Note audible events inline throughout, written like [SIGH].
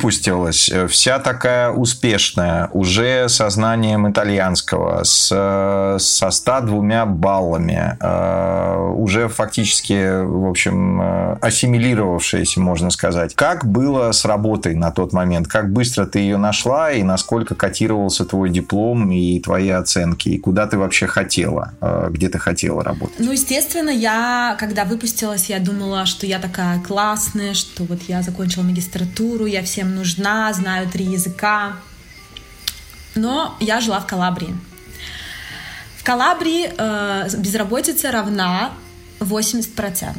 выпустилась, э, вся такая успешная, уже со знанием итальянского, с, э, со 102 баллами, э, уже фактически, в общем, ассимилировавшаяся, можно сказать. Как было с работой на тот момент? Как быстро ты ее нашла и насколько котировался твой диплом и твои оценки? И куда ты вообще хотела? Где ты хотела работать? Ну, естественно, я, когда выпустилась, я думала, что я такая классная, что вот я закончила магистратуру, я всем нужна, знаю три языка. Но я жила в Калабрии. В Калабрии э, безработица равна 80%.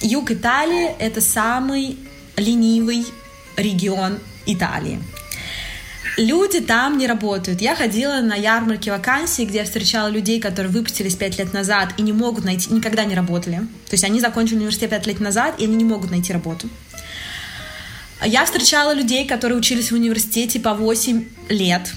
Юг Италии — это самый ленивый регион Италии. Люди там не работают. Я ходила на ярмарки вакансий, где я встречала людей, которые выпустились пять лет назад и не могут найти, никогда не работали. То есть они закончили университет пять лет назад, и они не могут найти работу. Я встречала людей, которые учились в университете по 8 лет.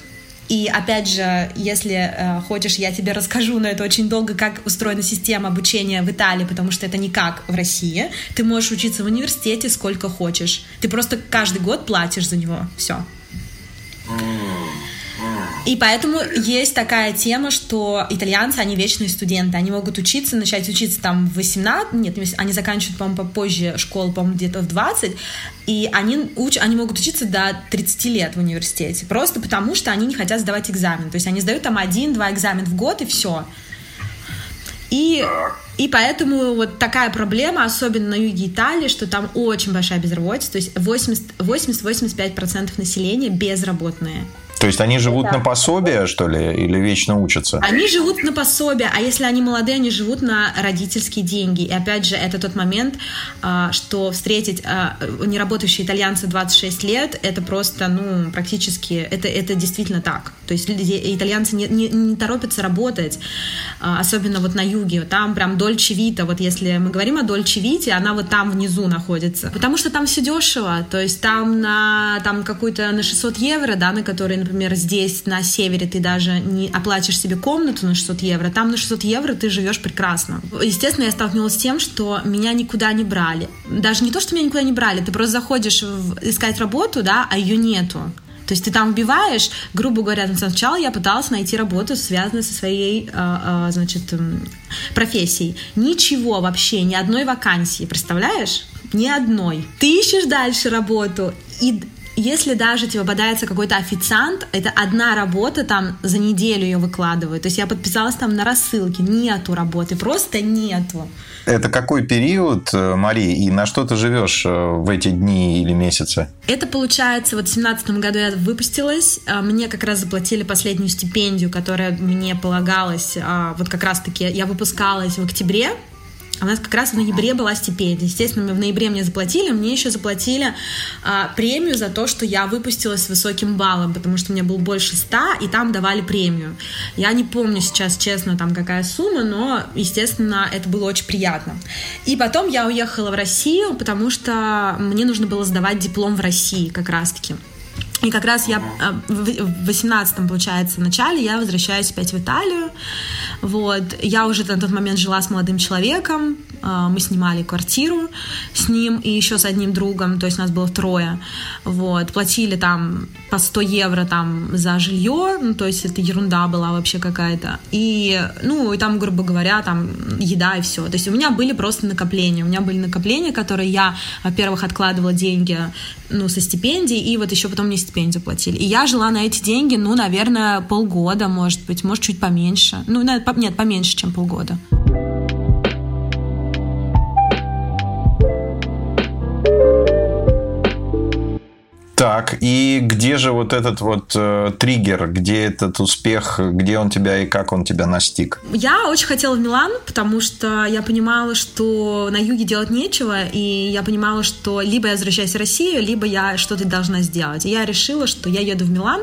И опять же, если э, хочешь, я тебе расскажу, но это очень долго, как устроена система обучения в Италии, потому что это не как в России. Ты можешь учиться в университете сколько хочешь. Ты просто каждый год платишь за него. Все. И поэтому есть такая тема, что итальянцы, они вечные студенты, они могут учиться, начать учиться там в 18, нет, они заканчивают, по-моему, попозже школу, по-моему, где-то в 20, и они, уч, они могут учиться до 30 лет в университете, просто потому что они не хотят сдавать экзамен, то есть они сдают там один-два экзамена в год, и все. И, и поэтому вот такая проблема, особенно на юге Италии, что там очень большая безработица, то есть 80-85% населения безработные. То есть они живут да. на пособие, что ли, или вечно учатся? Они живут на пособие, а если они молодые, они живут на родительские деньги. И опять же, это тот момент, а, что встретить а, неработающие итальянцы 26 лет, это просто, ну, практически, это, это действительно так. То есть итальянцы не, не, не торопятся работать, а, особенно вот на юге. Там прям Дольче Вита, вот если мы говорим о Дольче Вите, она вот там внизу находится. Потому что там все дешево, то есть там на там какой-то на 600 евро, да, на которые, например, здесь на севере ты даже не оплатишь себе комнату на 600 евро, там на 600 евро ты живешь прекрасно. Естественно, я столкнулась с тем, что меня никуда не брали. Даже не то, что меня никуда не брали, ты просто заходишь искать работу, да, а ее нету. То есть ты там вбиваешь, грубо говоря, сначала я пыталась найти работу, связанную со своей, а, а, значит, профессией. Ничего вообще, ни одной вакансии, представляешь? Ни одной. Ты ищешь дальше работу, и если даже тебе попадается какой-то официант, это одна работа, там за неделю ее выкладывают. То есть я подписалась там на рассылке, нету работы, просто нету. Это какой период, э, Мария, и на что ты живешь э, в эти дни или месяцы? Это получается, вот в семнадцатом году я выпустилась, а мне как раз заплатили последнюю стипендию, которая мне полагалась, а, вот как раз-таки я выпускалась в октябре, у нас как раз в ноябре была стипендия. Естественно, в ноябре мне заплатили, мне еще заплатили а, премию за то, что я выпустилась с высоким баллом, потому что у меня был больше 100, и там давали премию. Я не помню сейчас, честно, там какая сумма, но, естественно, это было очень приятно. И потом я уехала в Россию, потому что мне нужно было сдавать диплом в России как раз-таки. И как раз я а, в 18 получается, начале я возвращаюсь опять в Италию. Вот. Я уже на тот момент жила с молодым человеком. А, мы снимали квартиру с ним и еще с одним другом. То есть нас было трое. Вот. Платили там по 100 евро там за жилье. Ну, то есть это ерунда была вообще какая-то. И, ну, и там, грубо говоря, там еда и все. То есть у меня были просто накопления. У меня были накопления, которые я, во-первых, откладывала деньги ну, со стипендий, и вот еще потом мне стипендию платили. И я жила на эти деньги, ну, наверное, полгода, может быть, может, чуть поменьше. Ну, нет, поменьше, чем полгода. Так, и где же вот этот вот э, триггер, где этот успех, где он тебя и как он тебя настиг? Я очень хотела в Милан, потому что я понимала, что на юге делать нечего, и я понимала, что либо я возвращаюсь в Россию, либо я что-то должна сделать. И я решила, что я еду в Милан,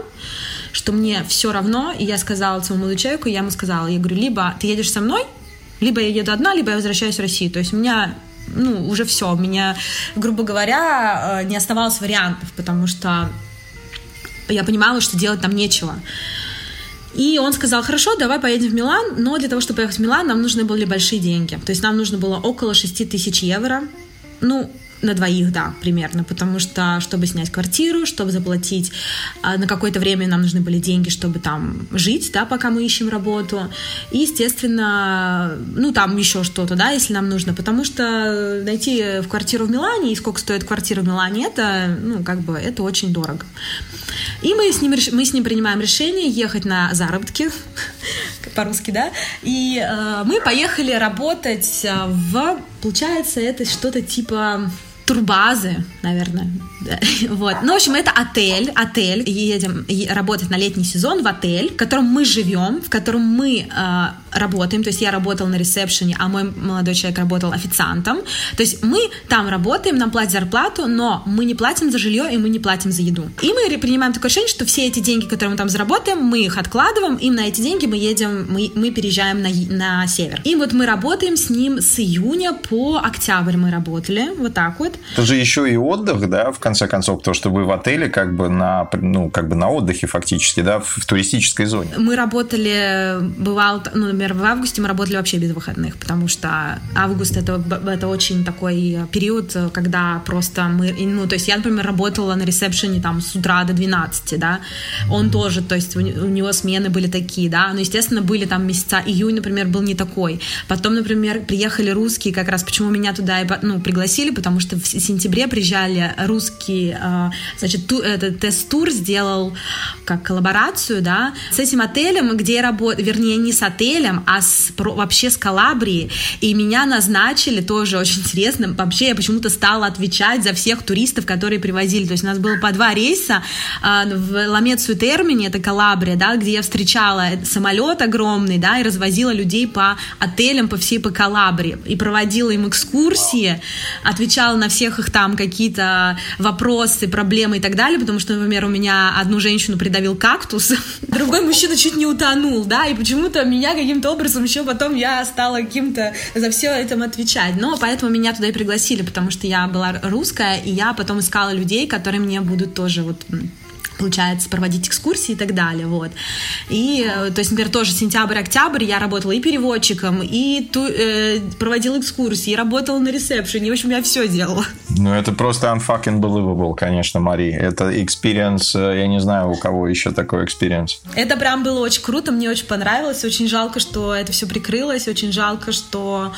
что мне все равно, и я сказала своему человеку, я ему сказала, я говорю, либо ты едешь со мной, либо я еду одна, либо я возвращаюсь в Россию. То есть у меня ну, уже все, у меня, грубо говоря, э, не оставалось вариантов, потому что я понимала, что делать там нечего. И он сказал, хорошо, давай поедем в Милан, но для того, чтобы поехать в Милан, нам нужны были большие деньги. То есть нам нужно было около 6 тысяч евро. Ну, На двоих, да, примерно, потому что, чтобы снять квартиру, чтобы заплатить, а, на какое-то время нам нужны были деньги, чтобы там жить, да, пока мы ищем работу, и, естественно, ну, там еще что-то, да, если нам нужно, потому что найти в квартиру в Милане, и сколько стоит квартира в Милане, это, ну, как бы, это очень дорого. И мы с ним, мы с ним принимаем решение ехать на заработки, по-русски, да, и э, мы поехали работать э, в, получается, это что-то типа турбазы, наверное. [LAUGHS] Вот. Ну, в общем, это отель, отель. Едем работать на летний сезон в отель, в котором мы живем, в котором мы э, работаем. То есть я работала на ресепшене, а мой молодой человек работал официантом. То есть мы там работаем, нам платят зарплату, но мы не платим за жилье и мы не платим за еду. И мы принимаем такое решение, что все эти деньги, которые мы там заработаем, мы их откладываем, и на эти деньги мы едем, мы, мы переезжаем на, на север. И вот мы работаем с ним с июня по октябрь мы работали, вот так вот. Это же еще и отдых, да, в конце концов, то, что вы в отеле как бы на, ну, как бы на отдыхе фактически, да, в, в туристической зоне. Мы работали, бывало, ну, например, в августе мы работали вообще без выходных, потому что август это, это очень такой период, когда просто мы, ну, то есть я, например, работала на ресепшене там с утра до 12, да, он тоже, то есть у, у него смены были такие, да, но, естественно, были там месяца, июнь, например, был не такой. Потом, например, приехали русские, как раз почему меня туда ну, пригласили, потому что в сентябре приезжали русские, а, значит, ту, этот тест-тур сделал как коллаборацию, да, с этим отелем, где я работаю, вернее, не с отелем, а с, вообще с Калабрией, и меня назначили, тоже очень интересно, вообще я почему-то стала отвечать за всех туристов, которые привозили, то есть у нас было по два рейса а, в Ламецию Термине, это Калабрия, да, где я встречала самолет огромный, да, и развозила людей по отелям по всей по Калабрии, и проводила им экскурсии, отвечала на всех их там какие-то вопросы, проблемы и так далее, потому что, например, у меня одну женщину придавил кактус, [LAUGHS] другой мужчина чуть не утонул, да, и почему-то меня каким-то образом еще потом я стала каким-то за все этим отвечать. Но поэтому меня туда и пригласили, потому что я была русская, и я потом искала людей, которые мне будут тоже вот получается, проводить экскурсии и так далее, вот. И, э, то есть, например, тоже сентябрь-октябрь я работала и переводчиком, и ту, э, проводила экскурсии, и работала на ресепшене, в общем, я все делала. Ну, это просто unfucking believable, конечно, Мари. Это experience, э, я не знаю, у кого еще такой experience. Это прям было очень круто, мне очень понравилось, очень жалко, что это все прикрылось, очень жалко, что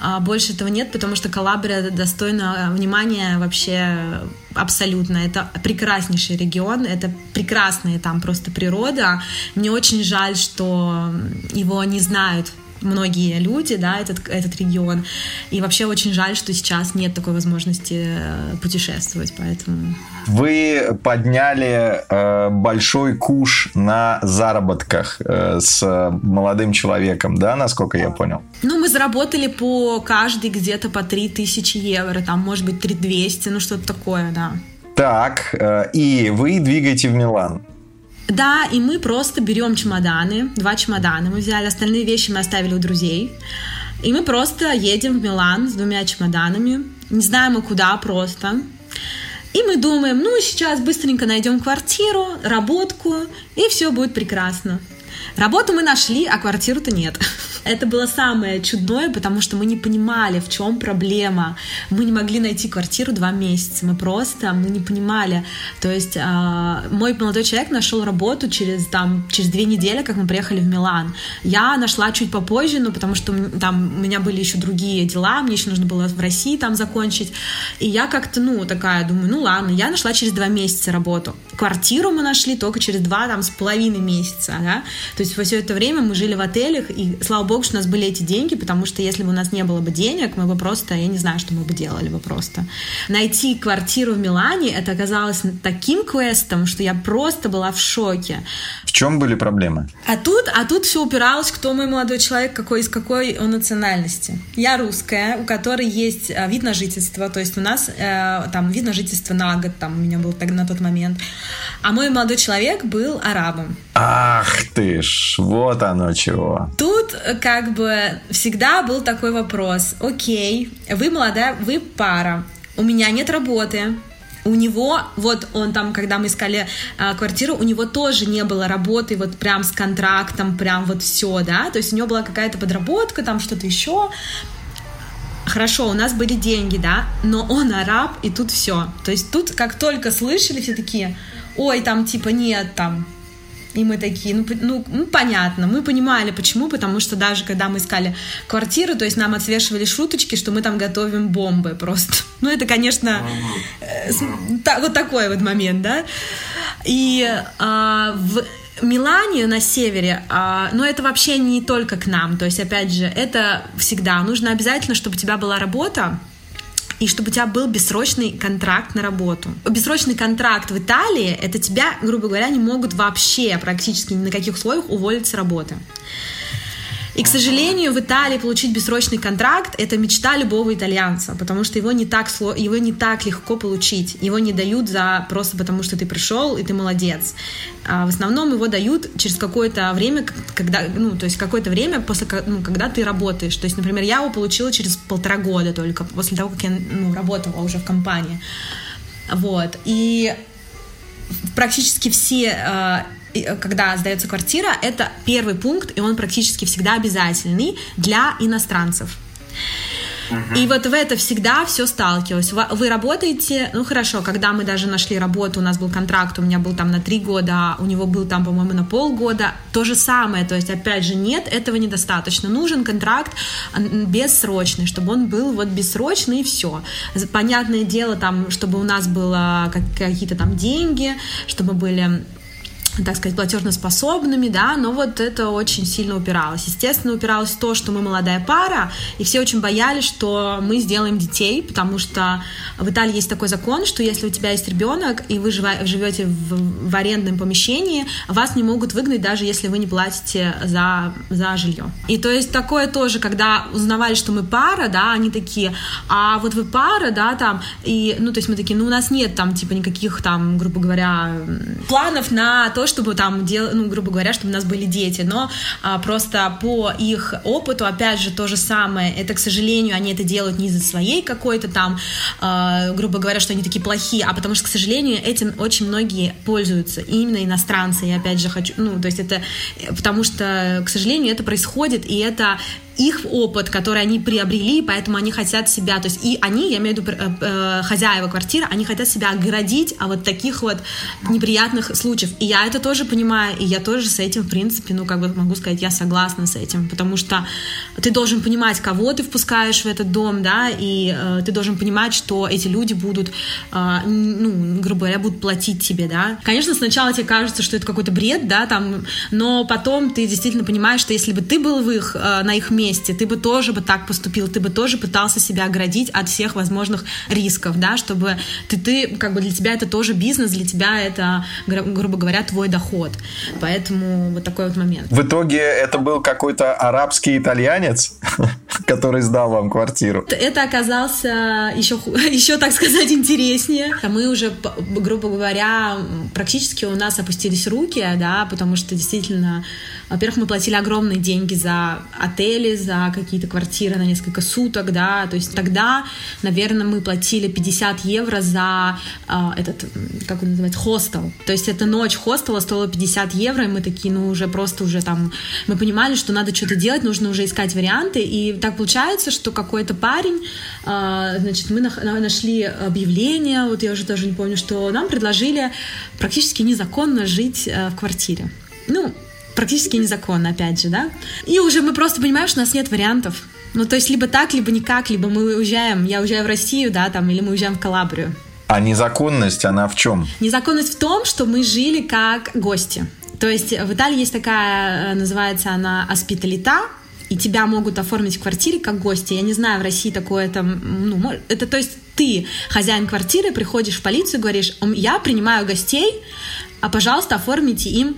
а, больше этого нет, потому что Калабрия достойна внимания вообще абсолютно. Это прекраснейший регион, это прекрасная там просто природа. Мне очень жаль, что его не знают многие люди, да, этот, этот регион. И вообще очень жаль, что сейчас нет такой возможности э, путешествовать, поэтому... Вы подняли э, большой куш на заработках э, с молодым человеком, да, насколько я понял? Ну, мы заработали по каждый где-то по 3000 евро, там, может быть, 3200, ну, что-то такое, да. Так, э, и вы двигаете в Милан. Да, и мы просто берем чемоданы, два чемодана мы взяли, остальные вещи мы оставили у друзей. И мы просто едем в Милан с двумя чемоданами, не знаем мы куда просто. И мы думаем, ну, сейчас быстренько найдем квартиру, работку, и все будет прекрасно. Работу мы нашли, а квартиру-то нет. Это было самое чудное, потому что мы не понимали, в чем проблема. Мы не могли найти квартиру два месяца. Мы просто, мы не понимали. То есть э, мой молодой человек нашел работу через, там, через две недели, как мы приехали в Милан. Я нашла чуть попозже, ну, потому что там у меня были еще другие дела, мне еще нужно было в России там закончить. И я как-то, ну, такая, думаю, ну ладно, я нашла через два месяца работу. Квартиру мы нашли только через два, там, с половиной месяца, да. То есть все это время мы жили в отелях, и слава богу, что у нас были эти деньги, потому что если бы у нас не было бы денег, мы бы просто, я не знаю, что мы бы делали бы просто. Найти квартиру в Милане, это оказалось таким квестом, что я просто была в шоке. В чем были проблемы? А тут, а тут все упиралось, кто мой молодой человек, какой, из какой он национальности. Я русская, у которой есть э, вид на жительство, то есть у нас э, там вид на жительство на год, там у меня был так, на тот момент. А мой молодой человек был арабом. Ах ты ж, вот оно чего. Тут э, как бы всегда был такой вопрос. Окей, вы молодая, вы пара, у меня нет работы, у него, вот он там, когда мы искали а, квартиру, у него тоже не было работы вот прям с контрактом, прям вот все, да, то есть у него была какая-то подработка, там что-то еще, хорошо, у нас были деньги, да, но он араб, и тут все. То есть тут, как только слышали, все такие, ой, там типа нет, там и мы такие, ну, ну, ну, понятно, мы понимали, почему, потому что даже когда мы искали квартиру, то есть нам отсвечивали шуточки, что мы там готовим бомбы просто. [LAUGHS] Ну, это, конечно, э, та, вот такой вот момент, да. И э, в Милане на севере, а, но это вообще не только к нам, то есть, опять же, это всегда. Нужно обязательно, чтобы у тебя была работа, и чтобы у тебя был бессрочный контракт на работу. Бессрочный контракт в Италии, это тебя, грубо говоря, не могут вообще практически ни на каких условиях уволить с работы. И, к сожалению, в Италии получить бессрочный контракт – это мечта любого итальянца, потому что его не так, его не так легко получить. Его не дают за просто потому, что ты пришел, и ты молодец. А в основном его дают через какое-то время, когда, ну, то есть какое-то время после, ну, когда ты работаешь. То есть, например, я его получила через полтора года только, после того, как я ну, работала уже в компании. Вот. И практически все а, когда сдается квартира, это первый пункт, и он практически всегда обязательный для иностранцев. И вот в это всегда все сталкивалось. Вы работаете, ну хорошо, когда мы даже нашли работу, у нас был контракт, у меня был там на три года, у него был там, по-моему, на полгода, то же самое, то есть, опять же, нет, этого недостаточно. Нужен контракт бессрочный, чтобы он был вот бессрочный и все. Понятное дело, там, чтобы у нас было какие-то там деньги, чтобы были так сказать, платежноспособными, да, но вот это очень сильно упиралось. Естественно, упиралось то, что мы молодая пара, и все очень боялись, что мы сделаем детей, потому что в Италии есть такой закон, что если у тебя есть ребенок, и вы живете в, в арендном помещении, вас не могут выгнать, даже если вы не платите за, за жилье. И то есть такое тоже, когда узнавали, что мы пара, да, они такие, а вот вы пара, да, там, и, ну, то есть мы такие, ну, у нас нет там, типа, никаких там, грубо говоря, планов на то, то, чтобы там, дел, ну, грубо говоря, чтобы у нас были дети, но а, просто по их опыту, опять же, то же самое, это, к сожалению, они это делают не из-за своей какой-то там, а, грубо говоря, что они такие плохие, а потому что, к сожалению, этим очень многие пользуются, именно иностранцы, я опять же хочу, ну, то есть это, потому что, к сожалению, это происходит, и это их опыт, который они приобрели, поэтому они хотят себя, то есть и они, я имею в виду э, э, хозяева квартиры, они хотят себя оградить от вот таких вот неприятных случаев. И я это тоже понимаю, и я тоже с этим, в принципе, ну, как бы могу сказать, я согласна с этим, потому что ты должен понимать, кого ты впускаешь в этот дом, да, и э, ты должен понимать, что эти люди будут, э, ну, грубо говоря, будут платить тебе, да. Конечно, сначала тебе кажется, что это какой-то бред, да, там, но потом ты действительно понимаешь, что если бы ты был в их, э, на их месте, месте, ты бы тоже бы так поступил, ты бы тоже пытался себя оградить от всех возможных рисков, да, чтобы ты, ты как бы для тебя это тоже бизнес, для тебя это, грубо говоря, твой доход. Поэтому вот такой вот момент. В итоге это был какой-то арабский итальянец, [LAUGHS] который сдал вам квартиру? Это оказался еще, [LAUGHS] еще так сказать, интереснее. Мы уже, грубо говоря, практически у нас опустились руки, да, потому что действительно во-первых, мы платили огромные деньги за отели, за какие-то квартиры на несколько суток, да, то есть тогда, наверное, мы платили 50 евро за э, этот, как он называется, хостел. То есть эта ночь хостела стоила 50 евро, и мы такие, ну, уже просто уже там, мы понимали, что надо что-то делать, нужно уже искать варианты, и так получается, что какой-то парень, э, значит, мы нашли объявление, вот я уже тоже не помню, что нам предложили практически незаконно жить э, в квартире. Ну, практически незаконно, опять же, да. И уже мы просто понимаем, что у нас нет вариантов. Ну, то есть либо так, либо никак, либо мы уезжаем, я уезжаю в Россию, да, там, или мы уезжаем в Калабрию. А незаконность, она в чем? Незаконность в том, что мы жили как гости. То есть в Италии есть такая, э, называется она аспиталита, и тебя могут оформить в квартире как гости. Я не знаю, в России такое там, ну, это то есть ты, хозяин квартиры, приходишь в полицию и говоришь, я принимаю гостей, а, пожалуйста, оформите им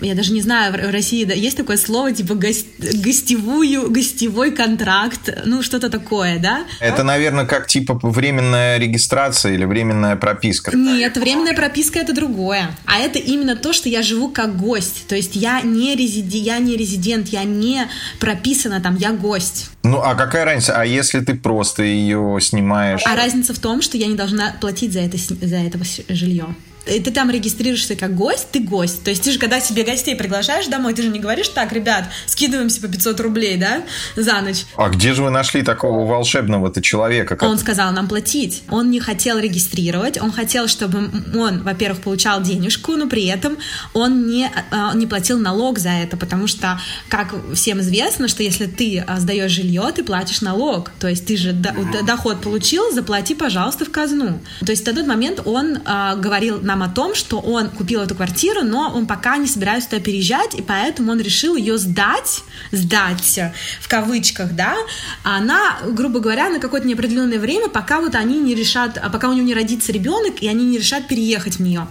я даже не знаю, в России да, есть такое слово, типа гость, гостевую, гостевой контракт, ну что-то такое, да? Это, наверное, как типа временная регистрация или временная прописка. Нет, временная прописка это другое. А это именно то, что я живу как гость. То есть я не, резиди, я не резидент, я не прописана там, я гость. Ну, а какая разница? А если ты просто ее снимаешь? А разница в том, что я не должна платить за это, за это жилье. И ты там регистрируешься как гость, ты гость. То есть ты же, когда себе гостей приглашаешь домой, ты же не говоришь, так, ребят, скидываемся по 500 рублей, да, за ночь. А где же вы нашли такого волшебного-то человека? Как... Он сказал нам платить. Он не хотел регистрировать, он хотел, чтобы он, во-первых, получал денежку, но при этом он не, а, не платил налог за это, потому что, как всем известно, что если ты а, сдаешь жилье, ты платишь налог. То есть ты же доход получил, заплати, пожалуйста, в казну. То есть в тот момент он э, говорил нам о том, что он купил эту квартиру, но он пока не собирается туда переезжать, и поэтому он решил ее сдать, сдать в кавычках, да, а на, грубо говоря, на какое-то неопределенное время, пока вот они не решат, а пока у него не родится ребенок, и они не решат переехать в нее.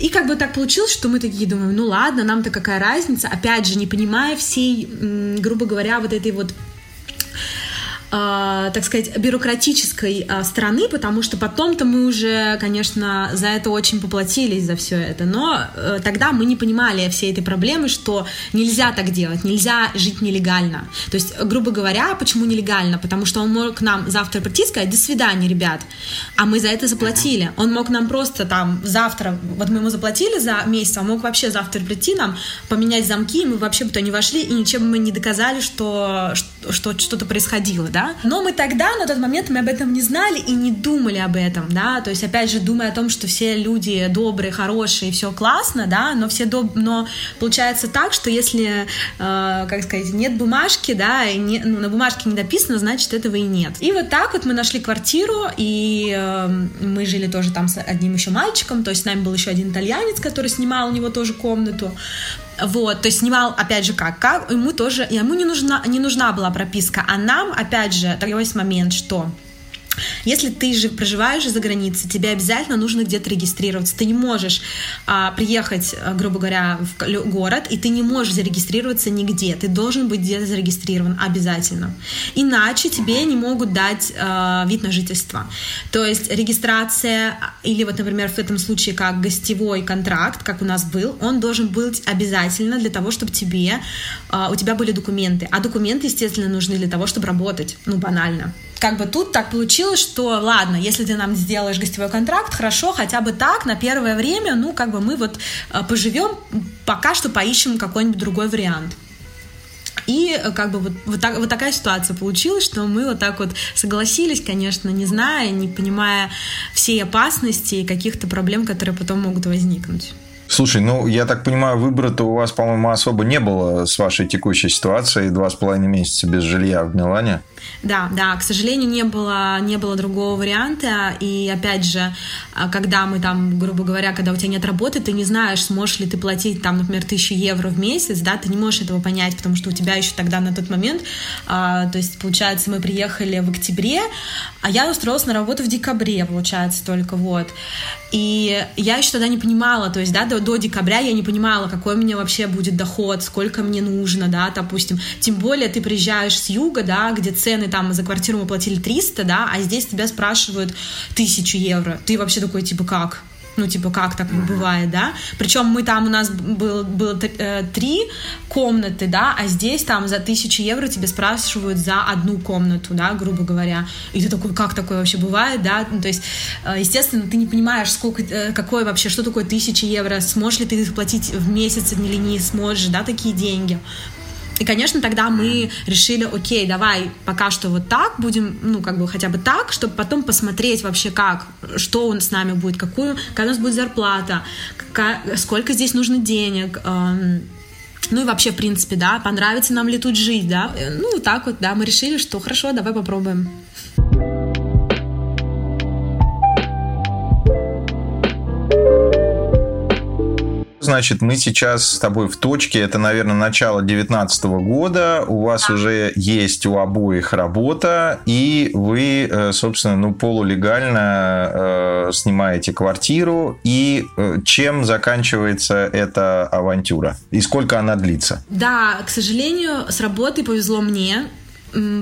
И как бы так получилось, что мы такие думаем, ну ладно, нам-то какая разница, опять же, не понимая всей, грубо говоря, вот этой вот э, так сказать, бюрократической э, страны, потому что потом-то мы уже, конечно, за это очень поплатились, за все это. Но э, тогда мы не понимали всей этой проблемы, что нельзя так делать, нельзя жить нелегально. То есть, грубо говоря, почему нелегально? Потому что он мог нам завтра прийти и сказать, до свидания, ребят, а мы за это заплатили. Он мог нам просто там завтра, вот мы ему заплатили за месяц, а он мог вообще завтра прийти нам, поменять замки, и мы вообще бы туда не вошли, и ничем мы не доказали, что, что что-то происходило, да, но мы тогда, на тот момент, мы об этом не знали и не думали об этом, да, то есть, опять же, думая о том, что все люди добрые, хорошие, все классно, да, но все доб... но получается так, что если, э, как сказать, нет бумажки, да, и не, ну, на бумажке не написано, значит, этого и нет. И вот так вот мы нашли квартиру, и э, мы жили тоже там с одним еще мальчиком, то есть с нами был еще один итальянец, который снимал у него тоже комнату, вот, то есть снимал, опять же, как, как ему тоже, ему не нужна, не нужна была прописка, а нам, опять же, такой момент, что если ты же проживаешь за границей, тебе обязательно нужно где-то регистрироваться. Ты не можешь а, приехать, а, грубо говоря, в город, и ты не можешь зарегистрироваться нигде. Ты должен быть где-то зарегистрирован обязательно. Иначе тебе не могут дать а, вид на жительство. То есть регистрация, или вот, например, в этом случае как гостевой контракт, как у нас был, он должен быть обязательно для того, чтобы тебе, а, у тебя были документы. А документы, естественно, нужны для того, чтобы работать. Ну, банально как бы тут так получилось, что ладно, если ты нам сделаешь гостевой контракт, хорошо, хотя бы так, на первое время, ну, как бы мы вот э, поживем, пока что поищем какой-нибудь другой вариант. И э, как бы вот, вот, так, вот такая ситуация получилась, что мы вот так вот согласились, конечно, не зная, не понимая всей опасности и каких-то проблем, которые потом могут возникнуть. Слушай, ну, я так понимаю, выбора-то у вас, по-моему, особо не было с вашей текущей ситуацией. Два с половиной месяца без жилья в Милане. Да, да, к сожалению, не было, не было другого варианта. И опять же, а, когда мы там, грубо говоря, когда у тебя нет работы, ты не знаешь, сможешь ли ты платить там, например, тысячу евро в месяц, да, ты не можешь этого понять, потому что у тебя еще тогда на тот момент, а, то есть, получается, мы приехали в октябре, а я устроилась на работу в декабре, получается, только вот. И я еще тогда не понимала, то есть, да, до, до декабря я не понимала, какой у меня вообще будет доход, сколько мне нужно, да, допустим. Тем более ты приезжаешь с юга, да, где цены там за квартиру мы платили 300, да, а здесь тебя спрашивают тысячу евро. Ты вообще такой, типа, как? Ну, типа, как так бывает, да? Причем мы там, у нас был, было э, три комнаты, да, а здесь там за тысячу евро тебе спрашивают за одну комнату, да, грубо говоря. И ты такой, как такое вообще бывает, да? Ну, то есть, э, естественно, ты не понимаешь, сколько, э, какое вообще, что такое тысяча евро, сможешь ли ты их платить в месяц или не сможешь, да, такие деньги. И, конечно, тогда мы решили, окей, давай пока что вот так будем, ну, как бы хотя бы так, чтобы потом посмотреть вообще как, что он с нами будет, какую, какая у нас будет зарплата, какая, сколько здесь нужно денег, эм, ну и вообще, в принципе, да, понравится нам ли тут жить, да. Ну, вот так вот, да, мы решили, что хорошо, давай попробуем. Значит, мы сейчас с тобой в точке, это, наверное, начало 2019 года, у вас уже есть у обоих работа, и вы, э, собственно, ну, полулегально э, снимаете квартиру, и э, чем заканчивается эта авантюра? И сколько она длится? Да, к сожалению, с работой повезло мне,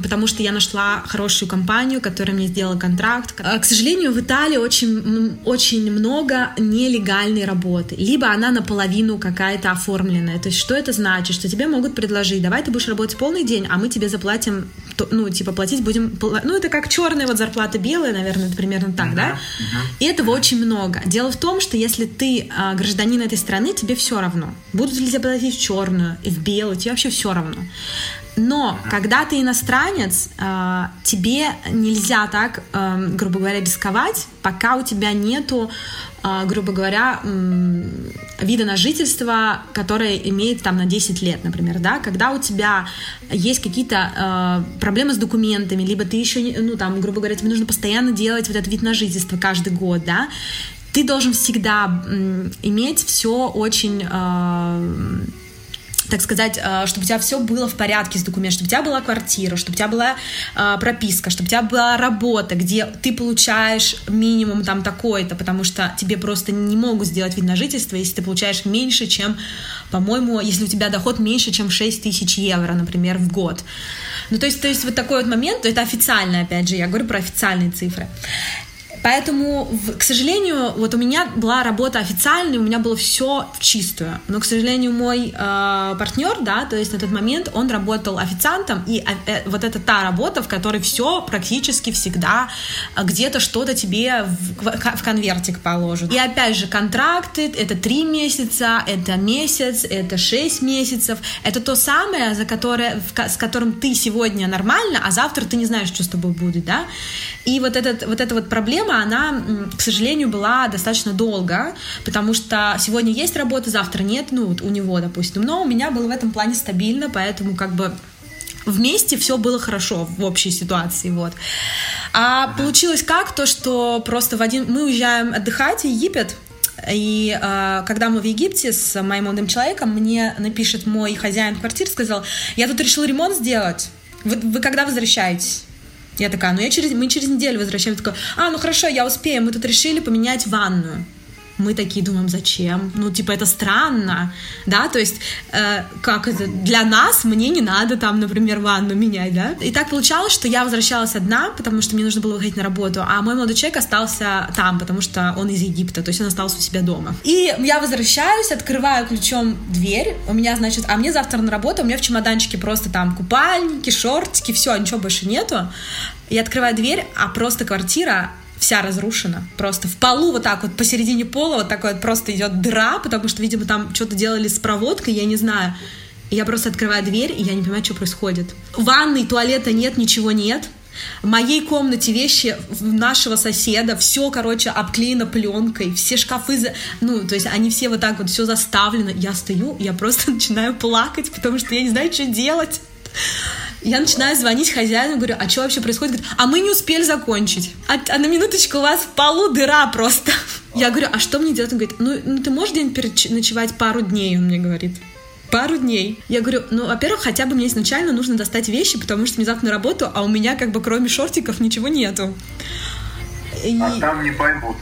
потому что я нашла хорошую компанию, которая мне сделала контракт. А, к сожалению, в Италии очень, очень много нелегальной работы. Либо она наполовину какая-то оформленная. То есть что это значит? Что тебе могут предложить, давай ты будешь работать полный день, а мы тебе заплатим ну, типа, платить будем, ну, это как черная вот зарплата белая, наверное, это примерно так, uh-huh, да? Uh-huh. И этого очень много. Дело в том, что если ты а, гражданин этой страны, тебе все равно. Будут ли тебе платить в черную и в белую, тебе вообще все равно. Но когда ты иностранец, а, тебе нельзя так, эм, грубо говоря, рисковать, пока у тебя нету, а, грубо говоря, вида на жительство, которое имеет там на 10 лет, например, да, когда у тебя есть какие-то проблемы с документами, либо ты еще, ну, там, грубо говоря, тебе нужно постоянно делать вот этот вид на жительство каждый год, да, ты должен всегда иметь все очень так сказать, э, чтобы у тебя все было в порядке с документами, чтобы у тебя была квартира, чтобы у тебя была э, прописка, чтобы у тебя была работа, где ты получаешь минимум там такой-то, потому что тебе просто не могут сделать вид на жительство, если ты получаешь меньше, чем, по-моему, если у тебя доход меньше, чем 6 тысяч евро, например, в год. Ну, то есть, то есть вот такой вот момент, это официально, опять же, я говорю про официальные цифры. Поэтому, к сожалению, вот у меня была работа официальная, у меня было все в чистую. Но, к сожалению, мой э, партнер, да, то есть на тот момент он работал официантом, и э, вот это та работа, в которой все практически всегда где-то что-то тебе в, в конвертик положат. И опять же, контракты, это три месяца, это месяц, это шесть месяцев. Это то самое, за которое, с которым ты сегодня нормально, а завтра ты не знаешь, что с тобой будет, да. И вот, этот, вот эта вот проблема, она, к сожалению, была достаточно долго, потому что сегодня есть работа, завтра нет, ну, вот у него, допустим. Но у меня было в этом плане стабильно, поэтому как бы вместе все было хорошо в общей ситуации, вот. А получилось как то, что просто в один... Мы уезжаем отдыхать в Египет, и э, когда мы в Египте с моим молодым человеком, мне напишет мой хозяин квартиры, сказал, я тут решил ремонт сделать, вы, вы когда возвращаетесь? Я такая, ну я через, мы через неделю возвращаемся. Такая, а, ну хорошо, я успею. Мы тут решили поменять ванную мы такие думаем, зачем? Ну, типа, это странно, да, то есть, э, как это, для нас, мне не надо там, например, ванну менять, да. И так получалось, что я возвращалась одна, потому что мне нужно было выходить на работу, а мой молодой человек остался там, потому что он из Египта, то есть он остался у себя дома. И я возвращаюсь, открываю ключом дверь, у меня, значит, а мне завтра на работу, у меня в чемоданчике просто там купальники, шортики, все, ничего больше нету. Я открываю дверь, а просто квартира вся разрушена. Просто в полу вот так вот посередине пола вот такой вот просто идет дыра, потому что, видимо, там что-то делали с проводкой, я не знаю. Я просто открываю дверь, и я не понимаю, что происходит. Ванной, туалета нет, ничего нет. В моей комнате вещи нашего соседа, все, короче, обклеено пленкой, все шкафы, за... ну, то есть они все вот так вот, все заставлено. Я стою, я просто [LAUGHS] начинаю плакать, потому что я не знаю, что делать. Я начинаю звонить хозяину, говорю, а что вообще происходит? Говорит, а мы не успели закончить. А, а на минуточку у вас в полу дыра просто. Я говорю, а что мне делать? Он говорит, ну, ну ты можешь где-нибудь ночевать пару дней, он мне говорит пару дней. Я говорю, ну, во-первых, хотя бы мне изначально нужно достать вещи, потому что на работу, а у меня как бы кроме шортиков ничего нету. И... А там не поймут.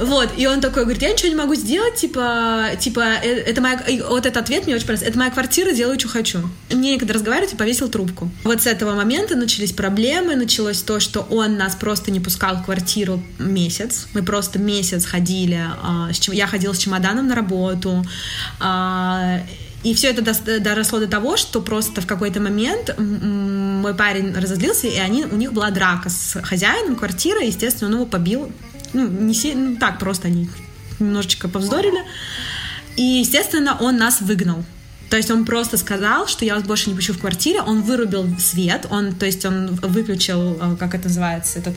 Вот, и он такой говорит, я ничего не могу сделать, типа, типа, э, это моя, вот этот ответ мне очень понравился, это моя квартира, делаю, что хочу. Мне некогда разговаривать и повесил трубку. Вот с этого момента начались проблемы, началось то, что он нас просто не пускал в квартиру месяц, мы просто месяц ходили, а, я ходила с чемоданом на работу, а, и все это доросло до того, что просто в какой-то момент мой парень разозлился, и они, у них была драка с хозяином квартиры, естественно, он его побил ну, не си... ну, так просто они немножечко повздорили. И, естественно, он нас выгнал. То есть он просто сказал, что я вас больше не пущу в квартире, он вырубил свет, он, то есть он выключил, э, как это называется, этот,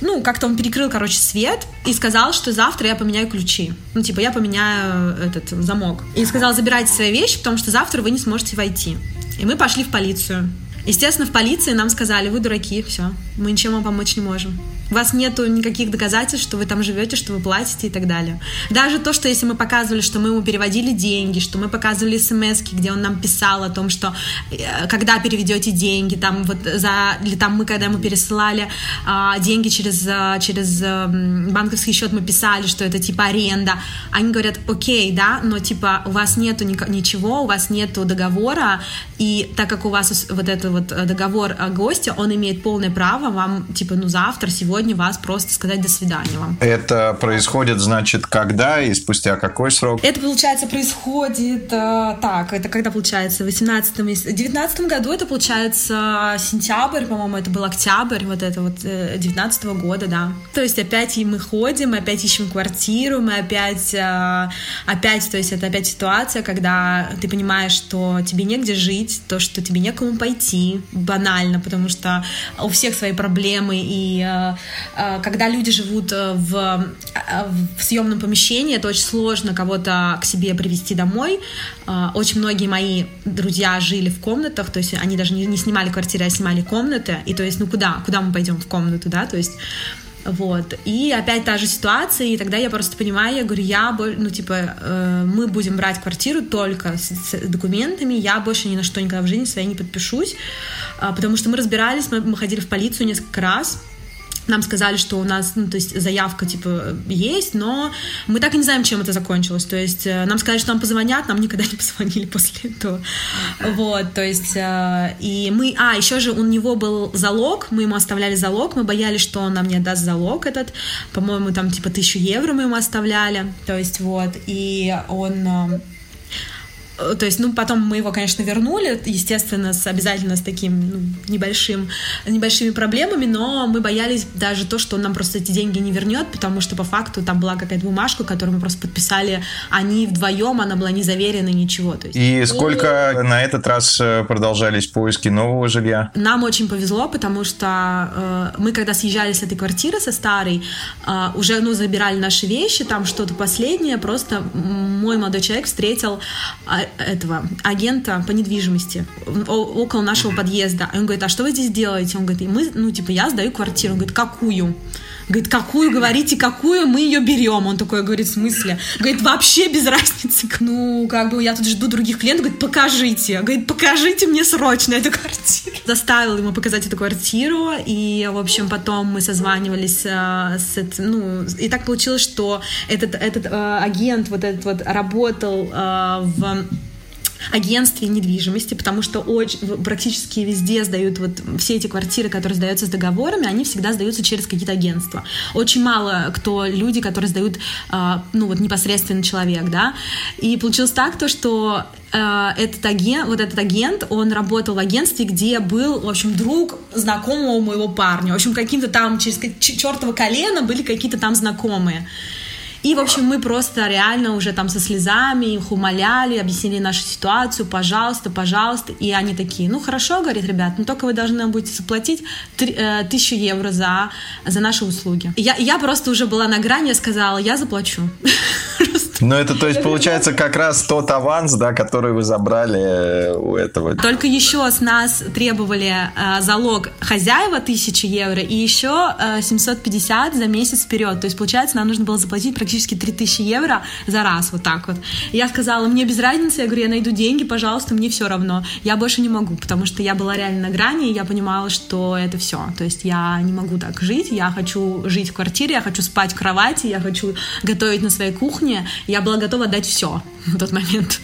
ну, как-то он перекрыл, короче, свет и сказал, что завтра я поменяю ключи. Ну, типа, я поменяю этот замок. И сказал, забирайте свои вещи, потому что завтра вы не сможете войти. И мы пошли в полицию. Естественно, в полиции нам сказали, вы дураки, все, мы ничем вам помочь не можем. У вас нету никаких доказательств, что вы там живете, что вы платите и так далее. Даже то, что если мы показывали, что мы ему переводили деньги, что мы показывали смс, где он нам писал о том, что э, когда переведете деньги, там вот за, или там мы, когда мы пересылали а, деньги через, э, через э, банковский счет, мы писали, что это типа аренда. Они говорят, окей, да, но типа у вас нету ничего, у вас нету договора, и так как у вас вот это вот договор о госте, он имеет полное право вам, типа, ну, завтра, сегодня вас просто сказать «до свидания вам». Это происходит, значит, когда и спустя какой срок? Это, получается, происходит э, так, это когда, получается, в 18 в 19 году это, получается, сентябрь, по-моему, это был октябрь, вот это вот 19 -го года, да. То есть опять и мы ходим, мы опять ищем квартиру, мы опять, э, опять, то есть это опять ситуация, когда ты понимаешь, что тебе негде жить, то, что тебе некому пойти, банально, потому что у всех свои проблемы, и э, э, когда люди живут в, в съемном помещении, это очень сложно кого-то к себе привести домой. Очень многие мои друзья жили в комнатах, то есть они даже не, не снимали квартиры, а снимали комнаты, и то есть, ну куда, куда мы пойдем в комнату, да, то есть вот. И опять та же ситуация, и тогда я просто понимаю, я говорю, я, ну, типа, э, мы будем брать квартиру только с, с документами, я больше ни на что никогда в жизни своей не подпишусь, э, потому что мы разбирались, мы, мы ходили в полицию несколько раз, нам сказали, что у нас, ну, то есть заявка, типа, есть, но мы так и не знаем, чем это закончилось. То есть э, нам сказали, что нам позвонят, нам никогда не позвонили [LAUGHS] после этого. Вот, то есть, э, и мы, а, еще же у него был залог, мы ему оставляли залог, мы боялись, что он нам не отдаст залог этот, по-моему, там, типа, тысячу евро мы ему оставляли, то есть, вот, и он э, то есть, ну, потом мы его, конечно, вернули, естественно, с, обязательно с таким ну, небольшим, небольшими проблемами, но мы боялись даже то, что он нам просто эти деньги не вернет, потому что по факту там была какая-то бумажка, которую мы просто подписали, они вдвоем, она была не заверена, ничего. То есть. И сколько и... на этот раз э, продолжались поиски нового жилья? Нам очень повезло, потому что э, мы, когда съезжали с этой квартиры, со старой, э, уже, ну, забирали наши вещи, там что-то последнее, просто мой молодой человек встретил а, этого агента по недвижимости около нашего подъезда. И он говорит, а что вы здесь делаете? Он говорит, мы, ну, типа, я сдаю квартиру. Он говорит, какую? Говорит, какую говорите, какую, мы ее берем. Он такой говорит, в смысле? Говорит, вообще без разницы. Ну, как бы я тут жду других клиентов. Говорит, покажите. Говорит, покажите мне срочно эту квартиру. Заставил ему показать эту квартиру. И, в общем, потом мы созванивались э, с... Ну, и так получилось, что этот, этот э, агент вот этот вот работал э, в агентстве недвижимости, потому что очень, практически везде сдают вот все эти квартиры, которые сдаются с договорами, они всегда сдаются через какие-то агентства. Очень мало кто люди, которые сдают, а, ну вот непосредственно человек, да. И получилось так то, что а, этот агент, вот этот агент, он работал в агентстве, где был, в общем, друг знакомого моего парня. В общем, каким-то там через чертово колено были какие-то там знакомые. И, в общем, мы просто реально уже там со слезами их умоляли, объяснили нашу ситуацию, пожалуйста, пожалуйста. И они такие, ну хорошо, говорит, ребят, но только вы должны будете заплатить э, тысячу евро за, за наши услуги. Я, я просто уже была на грани, я сказала, я заплачу. Ну, это, то есть, получается, как раз тот аванс, да, который вы забрали э, у этого. Только еще с нас требовали э, залог хозяева 1000 евро и еще э, 750 за месяц вперед. То есть, получается, нам нужно было заплатить практически 3000 евро за раз, вот так вот. Я сказала, мне без разницы, я говорю, я найду деньги, пожалуйста, мне все равно. Я больше не могу, потому что я была реально на грани, и я понимала, что это все. То есть, я не могу так жить, я хочу жить в квартире, я хочу спать в кровати, я хочу готовить на своей кухне, я была готова дать все в тот момент.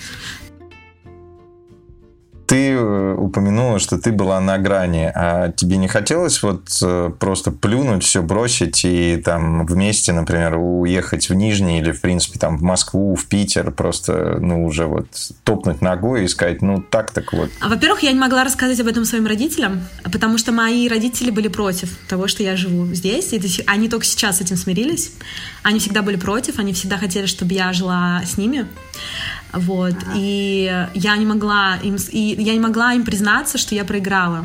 Ты э, упомянула, что ты была на грани, а тебе не хотелось вот э, просто плюнуть, все бросить и там вместе, например, уехать в Нижний или, в принципе, там в Москву, в Питер, просто, ну, уже вот топнуть ногой и сказать, ну, так так вот. А, во-первых, я не могла рассказать об этом своим родителям, потому что мои родители были против того, что я живу здесь, и они только сейчас с этим смирились. Они всегда были против, они всегда хотели, чтобы я жила с ними. Вот. И я не могла им, и я не могла им признаться, что я проиграла.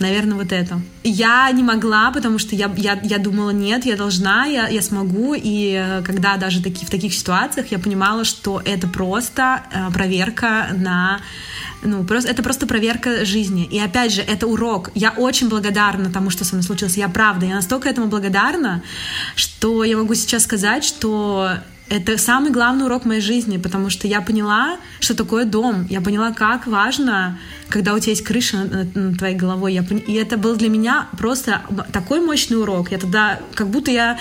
Наверное, вот это. Я не могла, потому что я, я, я думала, нет, я должна, я, я смогу. И э, когда даже таки, в таких ситуациях я понимала, что это просто э, проверка на ну, просто, это просто проверка жизни. И опять же, это урок. Я очень благодарна тому, что со мной случилось. Я правда, я настолько этому благодарна, что я могу сейчас сказать, что это самый главный урок моей жизни, потому что я поняла, что такое дом. Я поняла, как важно, когда у тебя есть крыша над, над твоей головой. Я, и это был для меня просто такой мощный урок. Я тогда, как будто я,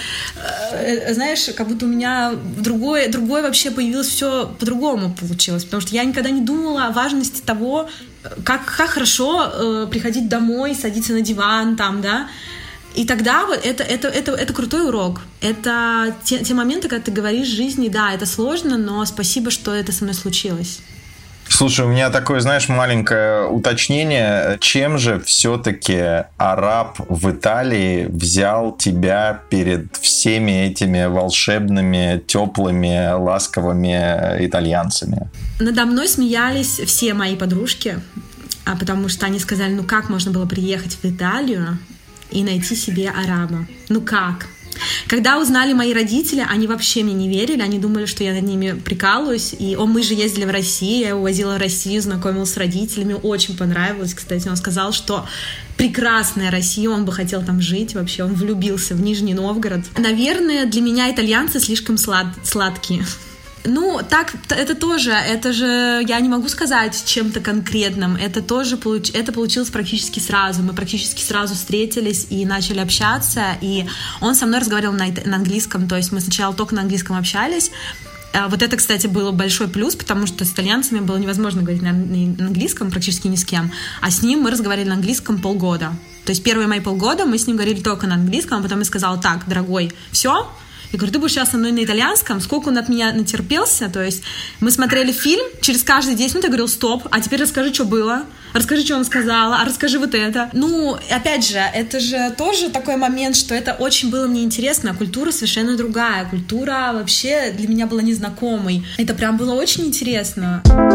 э, знаешь, как будто у меня другое, другое вообще появилось все по-другому получилось. Потому что я никогда не думала о важности того, как, как хорошо э, приходить домой, садиться на диван там, да, и тогда вот это, это, это, это крутой урок. Это те, те моменты, когда ты говоришь жизни, да, это сложно, но спасибо, что это со мной случилось. Слушай, у меня такое, знаешь, маленькое уточнение. Чем же все-таки араб в Италии взял тебя перед всеми этими волшебными, теплыми, ласковыми итальянцами? Надо мной смеялись все мои подружки, а потому что они сказали, ну как можно было приехать в Италию и найти себе араба? Ну как? Когда узнали мои родители, они вообще мне не верили, они думали, что я над ними прикалываюсь. И о, мы же ездили в Россию, я его возила в Россию, знакомилась с родителями, очень понравилось, кстати. Он сказал, что прекрасная Россия, он бы хотел там жить вообще, он влюбился в Нижний Новгород. Наверное, для меня итальянцы слишком слад сладкие. Ну, так, это тоже, это же, я не могу сказать чем-то конкретным, это тоже, получ, это получилось практически сразу, мы практически сразу встретились и начали общаться, и он со мной разговаривал на, на английском, то есть мы сначала только на английском общались, а вот это, кстати, был большой плюс, потому что с итальянцами было невозможно говорить на английском практически ни с кем, а с ним мы разговаривали на английском полгода. То есть первые мои полгода мы с ним говорили только на английском, а потом я сказала, так, дорогой, все, я говорю, ты будешь сейчас со мной на итальянском, сколько он от меня натерпелся, то есть мы смотрели фильм, через каждые 10 минут я говорил, стоп, а теперь расскажи, что было, расскажи, что он сказал, а расскажи вот это. Ну, опять же, это же тоже такой момент, что это очень было мне интересно, культура совершенно другая, культура вообще для меня была незнакомой, это прям было очень интересно. Интересно.